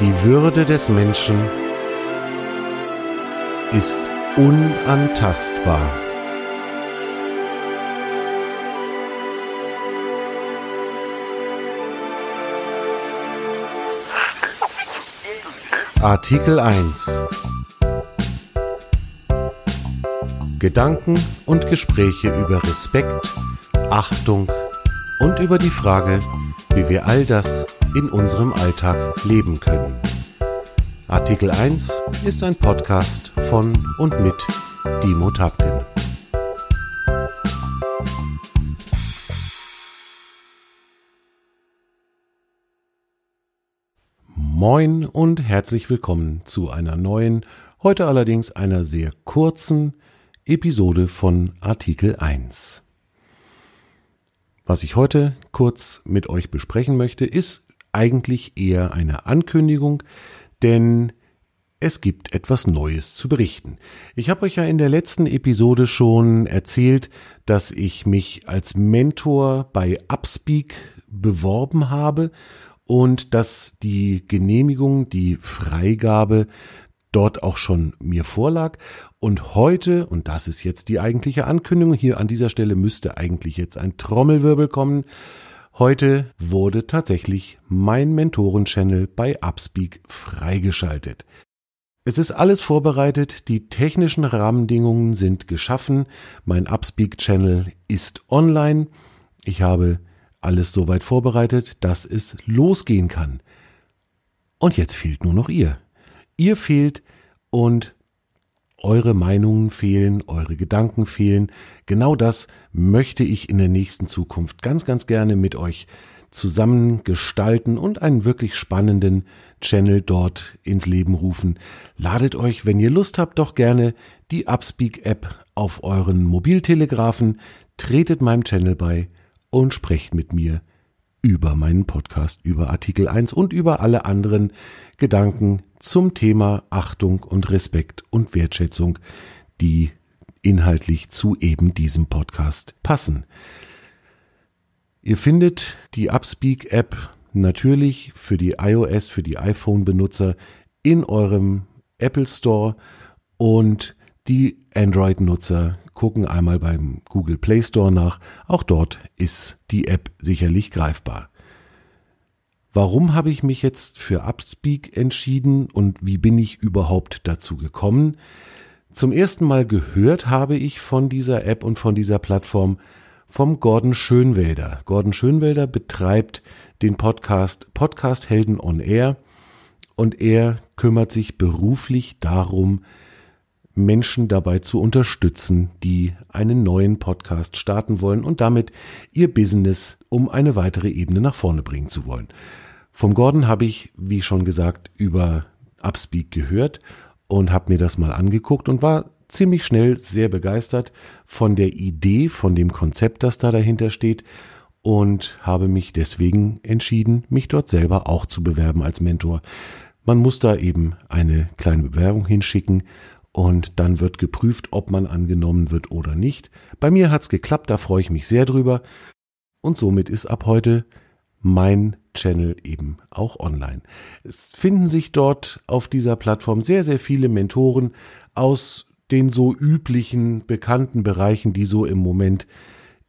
Die Würde des Menschen ist unantastbar. Artikel 1 Gedanken und Gespräche über Respekt, Achtung und über die Frage, wie wir all das in unserem Alltag leben können. Artikel 1 ist ein Podcast von und mit Dimo Tapken. Moin und herzlich willkommen zu einer neuen, heute allerdings einer sehr kurzen Episode von Artikel 1. Was ich heute kurz mit euch besprechen möchte, ist eigentlich eher eine Ankündigung, denn es gibt etwas Neues zu berichten. Ich habe euch ja in der letzten Episode schon erzählt, dass ich mich als Mentor bei Upspeak beworben habe und dass die Genehmigung, die Freigabe dort auch schon mir vorlag. Und heute, und das ist jetzt die eigentliche Ankündigung, hier an dieser Stelle müsste eigentlich jetzt ein Trommelwirbel kommen, Heute wurde tatsächlich mein Mentoren-Channel bei Upspeak freigeschaltet. Es ist alles vorbereitet, die technischen Rahmenbedingungen sind geschaffen, mein Upspeak-Channel ist online. Ich habe alles soweit vorbereitet, dass es losgehen kann. Und jetzt fehlt nur noch ihr. Ihr fehlt und eure Meinungen fehlen, eure Gedanken fehlen. Genau das möchte ich in der nächsten Zukunft ganz, ganz gerne mit euch zusammen gestalten und einen wirklich spannenden Channel dort ins Leben rufen. Ladet euch, wenn ihr Lust habt, doch gerne die Upspeak App auf euren Mobiltelegraphen, tretet meinem Channel bei und sprecht mit mir über meinen Podcast, über Artikel 1 und über alle anderen Gedanken zum Thema Achtung und Respekt und Wertschätzung, die inhaltlich zu eben diesem Podcast passen. Ihr findet die Upspeak App natürlich für die iOS, für die iPhone-Benutzer in eurem Apple Store und die Android-Nutzer gucken einmal beim Google Play Store nach. Auch dort ist die App sicherlich greifbar. Warum habe ich mich jetzt für Upspeak entschieden und wie bin ich überhaupt dazu gekommen? Zum ersten Mal gehört habe ich von dieser App und von dieser Plattform vom Gordon Schönwelder. Gordon Schönwelder betreibt den Podcast Podcast Helden on Air und er kümmert sich beruflich darum, Menschen dabei zu unterstützen, die einen neuen Podcast starten wollen und damit ihr Business um eine weitere Ebene nach vorne bringen zu wollen. Vom Gordon habe ich, wie schon gesagt, über Upspeak gehört und habe mir das mal angeguckt und war ziemlich schnell sehr begeistert von der Idee, von dem Konzept, das da dahinter steht und habe mich deswegen entschieden, mich dort selber auch zu bewerben als Mentor. Man muss da eben eine kleine Bewerbung hinschicken und dann wird geprüft, ob man angenommen wird oder nicht. Bei mir hat's geklappt, da freue ich mich sehr drüber und somit ist ab heute mein Channel eben auch online. Es finden sich dort auf dieser Plattform sehr, sehr viele Mentoren aus den so üblichen bekannten Bereichen, die so im Moment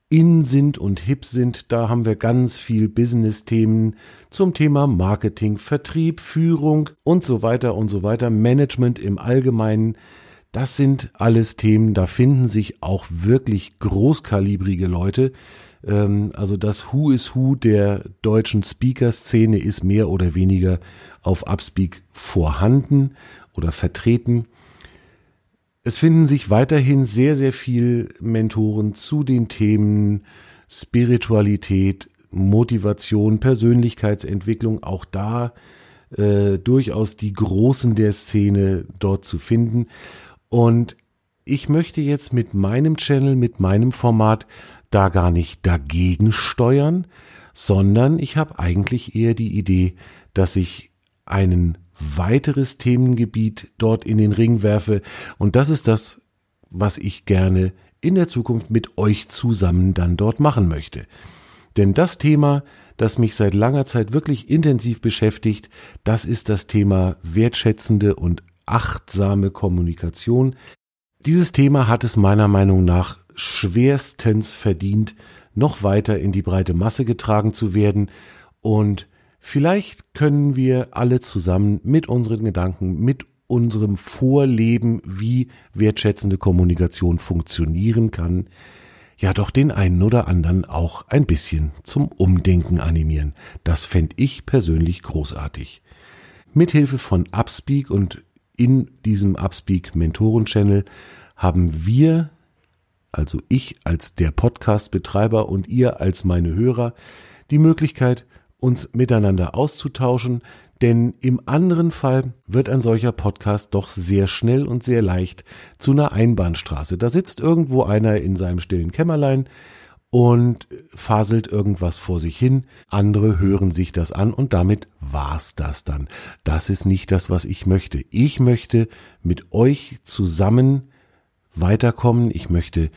in sind und hip sind. Da haben wir ganz viel Business-Themen zum Thema Marketing, Vertrieb, Führung und so weiter und so weiter, Management im Allgemeinen. Das sind alles Themen, da finden sich auch wirklich großkalibrige Leute, ähm, also das Who is Who der deutschen Speaker-Szene ist mehr oder weniger auf Upspeak vorhanden oder vertreten. Es finden sich weiterhin sehr, sehr viel Mentoren zu den Themen Spiritualität, Motivation, Persönlichkeitsentwicklung, auch da äh, durchaus die Großen der Szene dort zu finden. Und ich möchte jetzt mit meinem Channel, mit meinem Format da gar nicht dagegen steuern, sondern ich habe eigentlich eher die Idee, dass ich einen weiteres Themengebiet dort in den Ring werfe und das ist das, was ich gerne in der Zukunft mit euch zusammen dann dort machen möchte. Denn das Thema, das mich seit langer Zeit wirklich intensiv beschäftigt, das ist das Thema wertschätzende und achtsame Kommunikation. Dieses Thema hat es meiner Meinung nach schwerstens verdient, noch weiter in die breite Masse getragen zu werden und vielleicht können wir alle zusammen mit unseren Gedanken, mit unserem Vorleben, wie wertschätzende Kommunikation funktionieren kann, ja doch den einen oder anderen auch ein bisschen zum Umdenken animieren. Das fände ich persönlich großartig. Mithilfe von Upspeak und in diesem Upspeak Mentoren Channel haben wir, also ich als der Podcast-Betreiber und ihr als meine Hörer, die Möglichkeit, uns miteinander auszutauschen, denn im anderen Fall wird ein solcher Podcast doch sehr schnell und sehr leicht zu einer Einbahnstraße. Da sitzt irgendwo einer in seinem stillen Kämmerlein und faselt irgendwas vor sich hin. Andere hören sich das an und damit war's das dann. Das ist nicht das, was ich möchte. Ich möchte mit euch zusammen weiterkommen. Ich möchte,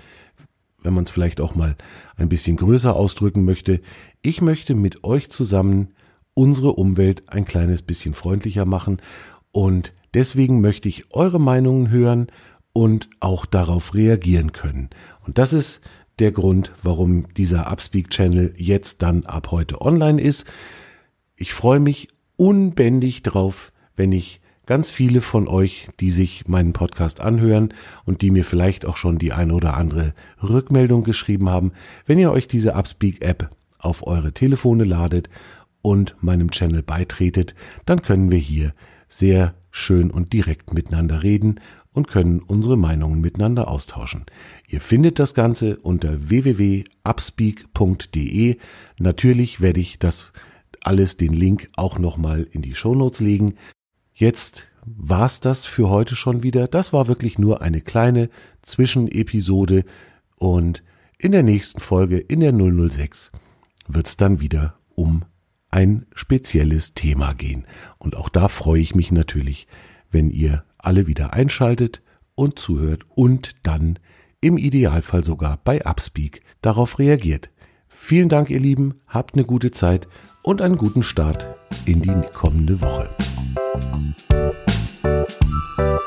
wenn man es vielleicht auch mal ein bisschen größer ausdrücken möchte, ich möchte mit euch zusammen unsere Umwelt ein kleines bisschen freundlicher machen und deswegen möchte ich eure Meinungen hören und auch darauf reagieren können. Und das ist der Grund, warum dieser Upspeak Channel jetzt dann ab heute online ist. Ich freue mich unbändig drauf, wenn ich ganz viele von euch, die sich meinen Podcast anhören und die mir vielleicht auch schon die eine oder andere Rückmeldung geschrieben haben, wenn ihr euch diese Upspeak App auf eure Telefone ladet und meinem Channel beitretet, dann können wir hier sehr schön und direkt miteinander reden und können unsere Meinungen miteinander austauschen. Ihr findet das Ganze unter www.upspeak.de. Natürlich werde ich das alles den Link auch nochmal in die Shownotes legen. Jetzt war's das für heute schon wieder. Das war wirklich nur eine kleine Zwischenepisode und in der nächsten Folge, in der 006, wird's dann wieder um ein spezielles Thema gehen. Und auch da freue ich mich natürlich, wenn ihr alle wieder einschaltet und zuhört und dann im Idealfall sogar bei Upspeak darauf reagiert. Vielen Dank, ihr Lieben, habt eine gute Zeit und einen guten Start in die kommende Woche. Thank you.